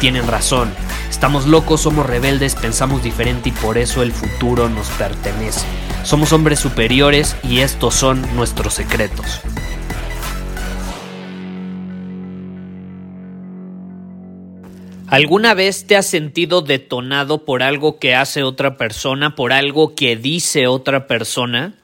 tienen razón. Estamos locos, somos rebeldes, pensamos diferente y por eso el futuro nos pertenece. Somos hombres superiores y estos son nuestros secretos. ¿Alguna vez te has sentido detonado por algo que hace otra persona, por algo que dice otra persona?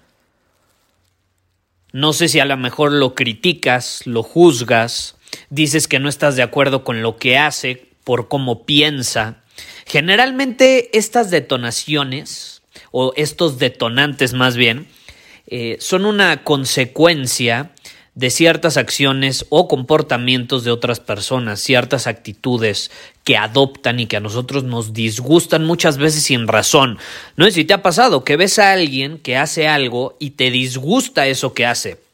No sé si a lo mejor lo criticas, lo juzgas, dices que no estás de acuerdo con lo que hace, por cómo piensa. Generalmente estas detonaciones, o estos detonantes más bien, eh, son una consecuencia de ciertas acciones o comportamientos de otras personas, ciertas actitudes que adoptan y que a nosotros nos disgustan muchas veces sin razón. No sé si te ha pasado que ves a alguien que hace algo y te disgusta eso que hace.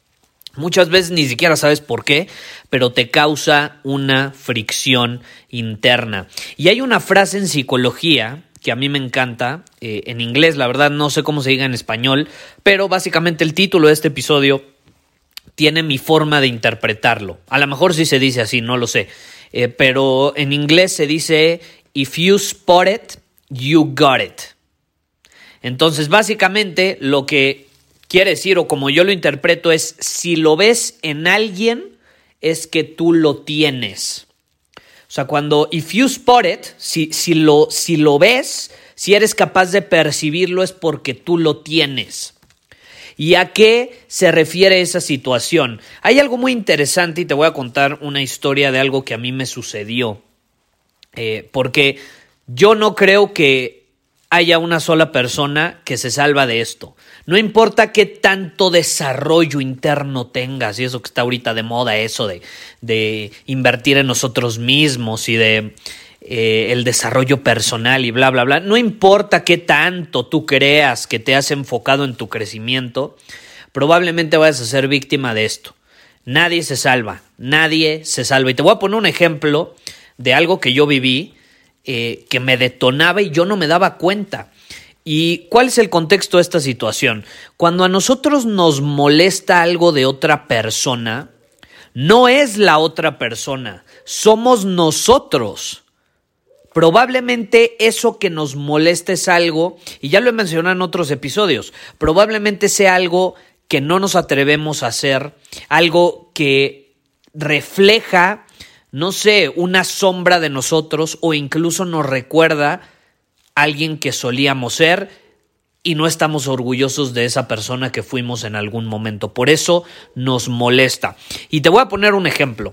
Muchas veces ni siquiera sabes por qué, pero te causa una fricción interna. Y hay una frase en psicología que a mí me encanta, eh, en inglés, la verdad no sé cómo se diga en español, pero básicamente el título de este episodio tiene mi forma de interpretarlo. A lo mejor sí se dice así, no lo sé. Eh, pero en inglés se dice, if you spot it, you got it. Entonces, básicamente lo que quiere decir, o como yo lo interpreto, es si lo ves en alguien, es que tú lo tienes. O sea, cuando if you spot it, si, si, lo, si lo ves, si eres capaz de percibirlo, es porque tú lo tienes. ¿Y a qué se refiere esa situación? Hay algo muy interesante y te voy a contar una historia de algo que a mí me sucedió. Eh, porque yo no creo que haya una sola persona que se salva de esto. No importa qué tanto desarrollo interno tengas, y eso que está ahorita de moda, eso de, de invertir en nosotros mismos y de eh, el desarrollo personal y bla, bla, bla. No importa qué tanto tú creas que te has enfocado en tu crecimiento, probablemente vayas a ser víctima de esto. Nadie se salva, nadie se salva. Y te voy a poner un ejemplo de algo que yo viví, eh, que me detonaba y yo no me daba cuenta. ¿Y cuál es el contexto de esta situación? Cuando a nosotros nos molesta algo de otra persona, no es la otra persona, somos nosotros. Probablemente eso que nos molesta es algo, y ya lo he mencionado en otros episodios, probablemente sea algo que no nos atrevemos a hacer, algo que refleja, no sé, una sombra de nosotros o incluso nos recuerda a alguien que solíamos ser y no estamos orgullosos de esa persona que fuimos en algún momento. Por eso nos molesta. Y te voy a poner un ejemplo.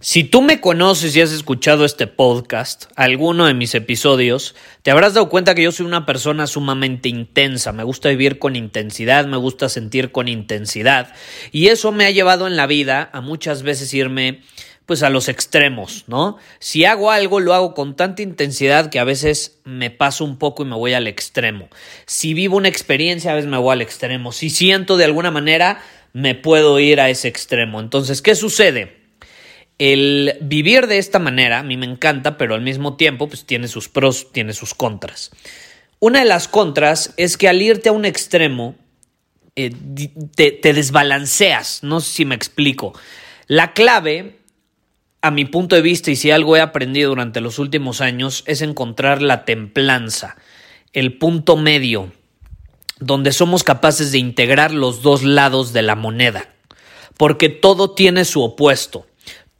Si tú me conoces y has escuchado este podcast, alguno de mis episodios, te habrás dado cuenta que yo soy una persona sumamente intensa, me gusta vivir con intensidad, me gusta sentir con intensidad, y eso me ha llevado en la vida a muchas veces irme pues a los extremos, ¿no? Si hago algo, lo hago con tanta intensidad que a veces me paso un poco y me voy al extremo. Si vivo una experiencia, a veces me voy al extremo. Si siento de alguna manera, me puedo ir a ese extremo. Entonces, ¿qué sucede? El vivir de esta manera a mí me encanta, pero al mismo tiempo pues tiene sus pros, tiene sus contras. Una de las contras es que al irte a un extremo eh, te, te desbalanceas, no sé si me explico. La clave, a mi punto de vista, y si algo he aprendido durante los últimos años, es encontrar la templanza, el punto medio, donde somos capaces de integrar los dos lados de la moneda, porque todo tiene su opuesto.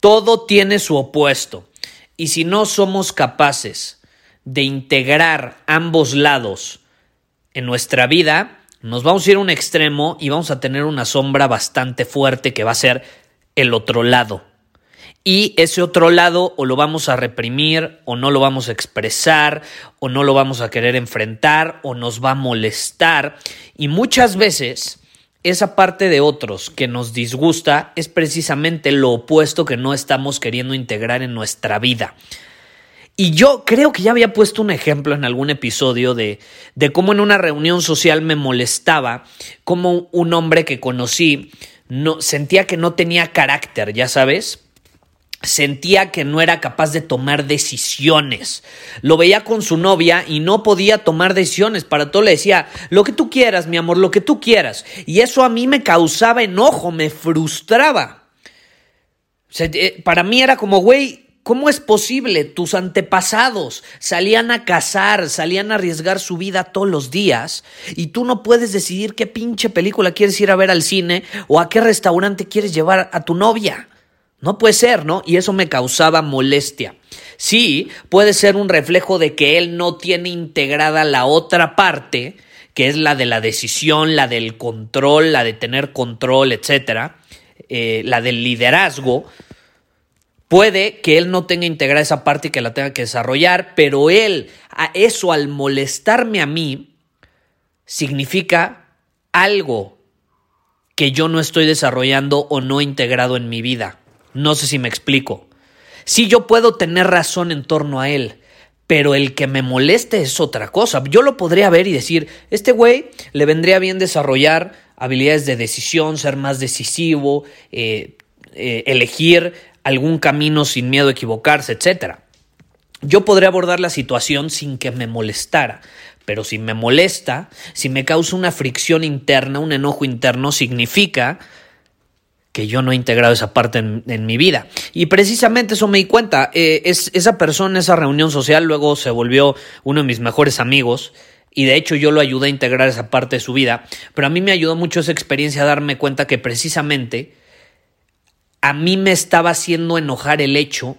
Todo tiene su opuesto. Y si no somos capaces de integrar ambos lados en nuestra vida, nos vamos a ir a un extremo y vamos a tener una sombra bastante fuerte que va a ser el otro lado. Y ese otro lado o lo vamos a reprimir o no lo vamos a expresar o no lo vamos a querer enfrentar o nos va a molestar. Y muchas veces esa parte de otros que nos disgusta es precisamente lo opuesto que no estamos queriendo integrar en nuestra vida. Y yo creo que ya había puesto un ejemplo en algún episodio de, de cómo en una reunión social me molestaba, cómo un hombre que conocí no, sentía que no tenía carácter, ya sabes, sentía que no era capaz de tomar decisiones. Lo veía con su novia y no podía tomar decisiones. Para todo le decía, lo que tú quieras, mi amor, lo que tú quieras. Y eso a mí me causaba enojo, me frustraba. Eh, para mí era como, güey, ¿Cómo es posible? Tus antepasados salían a cazar, salían a arriesgar su vida todos los días y tú no puedes decidir qué pinche película quieres ir a ver al cine o a qué restaurante quieres llevar a tu novia. No puede ser, ¿no? Y eso me causaba molestia. Sí, puede ser un reflejo de que él no tiene integrada la otra parte, que es la de la decisión, la del control, la de tener control, etcétera, eh, la del liderazgo. Puede que él no tenga integrada esa parte y que la tenga que desarrollar, pero él, a eso al molestarme a mí, significa algo que yo no estoy desarrollando o no integrado en mi vida. No sé si me explico. Sí, yo puedo tener razón en torno a él, pero el que me moleste es otra cosa. Yo lo podría ver y decir, este güey le vendría bien desarrollar habilidades de decisión, ser más decisivo, eh, eh, elegir algún camino sin miedo a equivocarse, etc. Yo podría abordar la situación sin que me molestara, pero si me molesta, si me causa una fricción interna, un enojo interno, significa que yo no he integrado esa parte en, mi vida. Y precisamente eso me di cuenta. Eh, es, esa persona, esa reunión social, luego se volvió uno de mis mejores amigos. Y de hecho yo lo ayudé a integrar esa parte de su vida. Pero a mí me ayudó mucho esa experiencia a darme cuenta que precisamente a mí me estaba haciendo enojar el hecho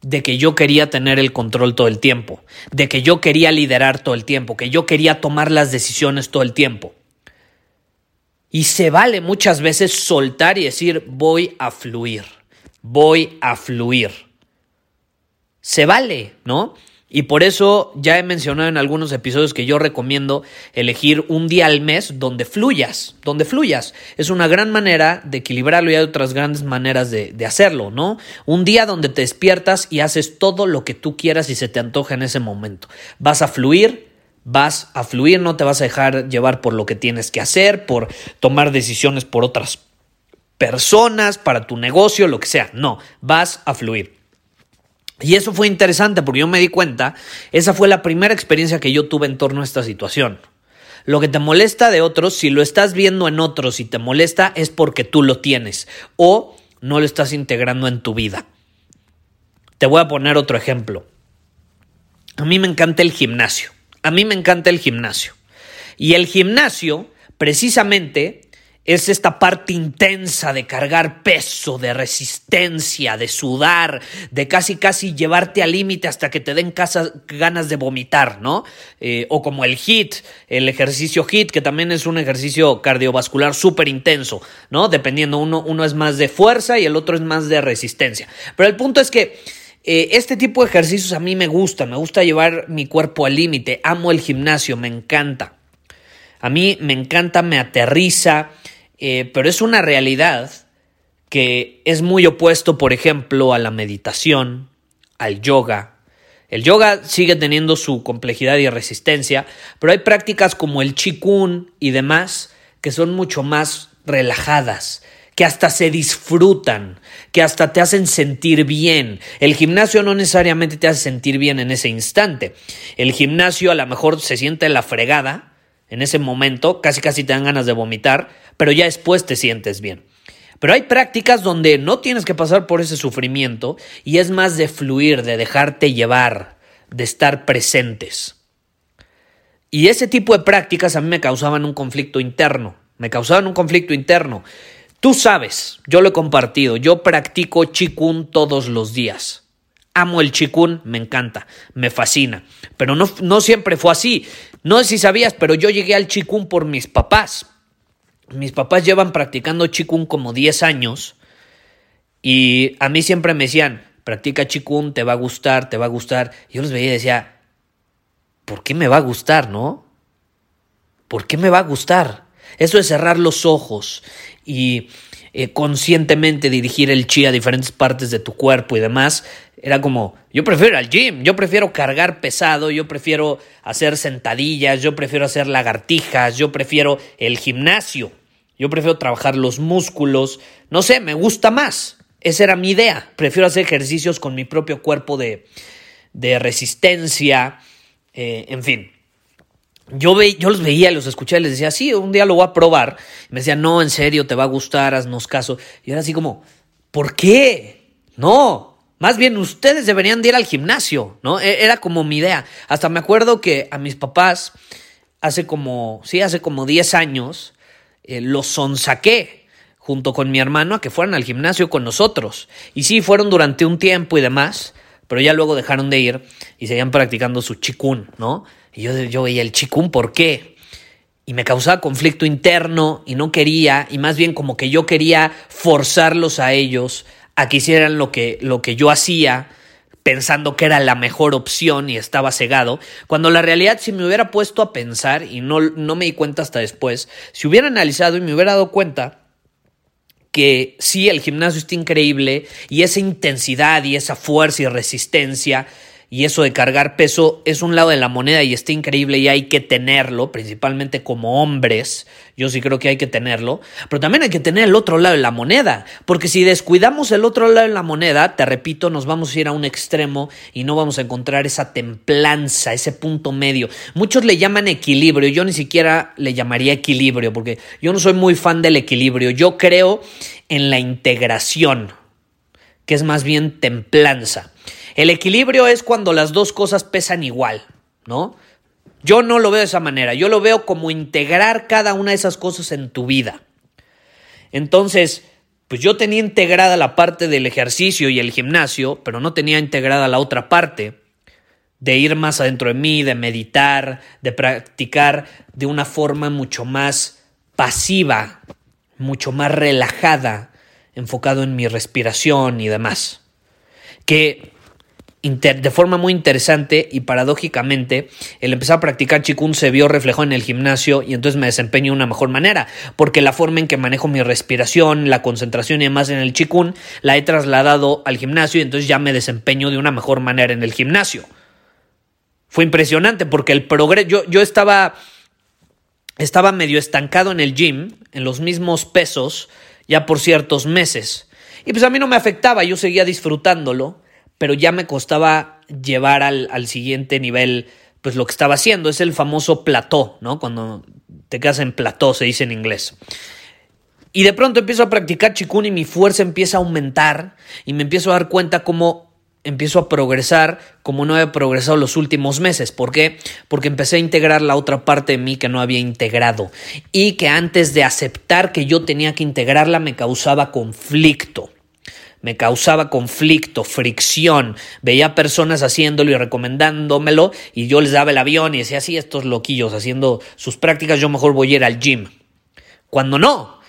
de que yo quería tener el control todo el tiempo, de que yo quería liderar todo el tiempo, que yo quería tomar las decisiones todo el tiempo. Y se vale muchas veces soltar y decir voy a fluir, voy a fluir. Se vale, ¿no? Y por eso ya he mencionado en algunos episodios que yo recomiendo elegir un día al mes donde fluyas, donde fluyas. Es una gran manera de equilibrarlo y hay otras grandes maneras de, de, hacerlo, ¿no? Un día donde te despiertas y haces todo lo que tú quieras y se te antoja en ese momento. Vas a fluir, vas a fluir, no te vas a dejar llevar por lo que tienes que hacer, por tomar decisiones por otras personas, para tu negocio, lo que sea. No, vas a fluir. Y eso fue interesante porque yo me di cuenta, esa fue la primera experiencia que yo tuve en torno a esta situación. Lo que te molesta de otros, si lo estás viendo en otros y te molesta, es porque tú lo tienes o no lo estás integrando en tu vida. Te voy a poner otro ejemplo. A mí me encanta el gimnasio. A mí me encanta el gimnasio. Y el gimnasio, precisamente, es esta parte intensa de cargar peso, de resistencia, de sudar, de casi casi llevarte al límite hasta que te den ganas de vomitar, ¿no? Eh, o como el HIT, el ejercicio HIT, que también es un ejercicio cardiovascular súper intenso, ¿no? Dependiendo, uno, uno es más de fuerza y el otro es más de resistencia. Pero el punto es que eh, este tipo de ejercicios a mí me gusta, me gusta llevar mi cuerpo al límite, amo el gimnasio, me encanta. A mí me encanta, me aterriza, eh, pero es una realidad que es muy opuesto, por ejemplo, a la meditación, al yoga. El yoga sigue teniendo su complejidad y resistencia, pero hay prácticas como el chikun y demás que son mucho más relajadas, que hasta se disfrutan, que hasta te hacen sentir bien. El gimnasio no necesariamente te hace sentir bien en ese instante. El gimnasio a lo mejor se siente la fregada en ese momento, casi casi te dan ganas de vomitar, pero ya después te sientes bien. Pero hay prácticas donde no tienes que pasar por ese sufrimiento y es más de fluir, de dejarte llevar, de estar presentes. Y ese tipo de prácticas a mí me causaban un conflicto interno, me causaban un conflicto interno. Tú sabes, yo lo he compartido, yo practico chikun todos los días. Amo el chikun, me encanta, me fascina. Pero no, no siempre fue así. No sé si sabías, pero yo llegué al chikun por mis papás. Mis papás llevan practicando chikun como 10 años Y a mí siempre me decían, practica chikun, te va a gustar, te va a gustar. yo los veía y decía, ¿por qué me va a gustar, no? ¿Por qué me va a gustar? Eso es cerrar los ojos y eh, conscientemente dirigir el chi a diferentes partes de tu cuerpo y demás. Era como, yo prefiero al gym, yo prefiero cargar pesado, yo prefiero hacer sentadillas, yo prefiero hacer lagartijas, yo prefiero el gimnasio, yo prefiero trabajar los músculos, no sé, me gusta más. Esa era mi idea. Prefiero hacer ejercicios con mi propio cuerpo de, de resistencia, eh, en fin. Yo, yo los veía, los escuchaba y les decía, sí, un día lo voy a probar. Y me decían, no, en serio, te va a gustar, haznos caso. Y era así como, ¿por qué? No, más bien ustedes deberían de ir al gimnasio, ¿no? E, era como mi idea. Hasta me acuerdo que a mis papás, hace como, sí, hace como 10 años, eh, los sonsaqué junto con mi hermano a que fueran al gimnasio con nosotros. Y sí, fueron durante un tiempo y demás, pero ya luego dejaron de ir y seguían practicando su chikun, ¿no? Y yo, yo veía el chikun, ¿por qué? Y me causaba conflicto interno y no quería, y más bien como que yo quería forzarlos a ellos a que hicieran lo que, lo que yo hacía, pensando que era la mejor opción y estaba cegado, cuando la realidad si me hubiera puesto a pensar, y no, no me di cuenta hasta después, si hubiera analizado y me hubiera dado cuenta, que sí, el gimnasio está increíble y esa intensidad y esa fuerza y resistencia y eso de cargar peso es un lado de la moneda y está increíble y hay que tenerlo, principalmente como hombres, yo sí creo que hay que tenerlo, pero también hay que tener el otro lado de la moneda, porque si descuidamos el otro lado de la moneda, te repito, nos vamos a ir a un extremo y no vamos a encontrar esa templanza, ese punto medio. Muchos le llaman equilibrio, yo ni siquiera le llamaría equilibrio, porque yo no soy muy fan del equilibrio, yo creo en la integración, que es más bien templanza. El equilibrio es cuando las dos cosas pesan igual, ¿no? Yo no lo veo de esa manera, yo lo veo como integrar cada una de esas cosas en tu vida. Entonces, pues yo tenía integrada la parte del ejercicio y el gimnasio, pero no tenía integrada la otra parte de ir más adentro de mí, de meditar, de practicar de una forma mucho más pasiva, mucho más relajada, enfocado en mi respiración y demás. Que de forma muy interesante y paradójicamente, el empezar a practicar chikun se vio reflejado en el gimnasio y entonces me desempeño de una mejor manera, porque la forma en que manejo mi respiración, la concentración y demás en el chikun, la he trasladado al gimnasio y entonces ya me desempeño de una mejor manera en el gimnasio. Fue impresionante porque el progreso, yo, yo estaba, estaba medio estancado en el gym, en los mismos pesos, ya por ciertos meses. Y pues a mí no me afectaba, yo seguía disfrutándolo pero ya me costaba llevar al, al siguiente nivel pues lo que estaba haciendo. Es el famoso plató, ¿no? Cuando te quedas en plató, se dice en inglés. Y de pronto empiezo a practicar chikun y mi fuerza empieza a aumentar y me empiezo a dar cuenta cómo empiezo a progresar como no había progresado los últimos meses. ¿Por qué? Porque empecé a integrar la otra parte de mí que no había integrado y que antes de aceptar que yo tenía que integrarla me causaba conflicto me causaba conflicto, fricción. Veía personas haciéndolo y recomendándomelo y yo les daba el avión y decía, sí, estos loquillos haciendo sus prácticas, yo mejor voy a ir al gym. Cuando no,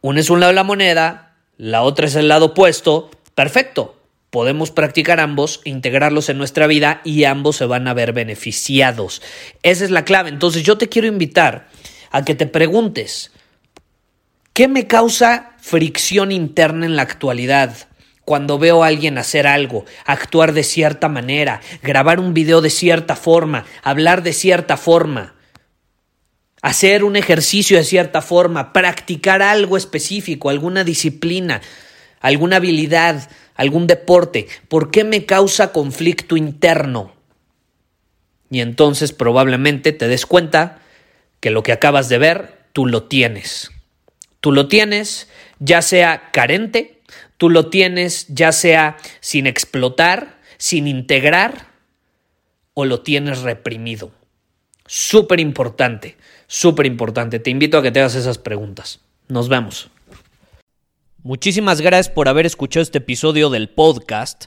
uno es un lado de la moneda, la otra es el lado opuesto, perfecto. Podemos practicar ambos, integrarlos en nuestra vida y ambos se van a ver beneficiados. Esa es la clave. Entonces yo te quiero invitar a que te preguntes, ¿qué me causa fricción interna en la actualidad? Cuando veo a alguien hacer algo, actuar de cierta manera, grabar un video de cierta forma, hablar de cierta forma, hacer un ejercicio de cierta forma, practicar algo específico, alguna disciplina, alguna habilidad, algún deporte, ¿por qué me causa conflicto interno? Y entonces probablemente te des cuenta que lo que acabas de ver, tú lo tienes. Tú lo tienes, ya sea carente, Tú lo tienes ya sea sin explotar, sin integrar o lo tienes reprimido. Súper importante, súper importante. Te invito a que te hagas esas preguntas. Nos vemos. Muchísimas gracias por haber escuchado este episodio del podcast.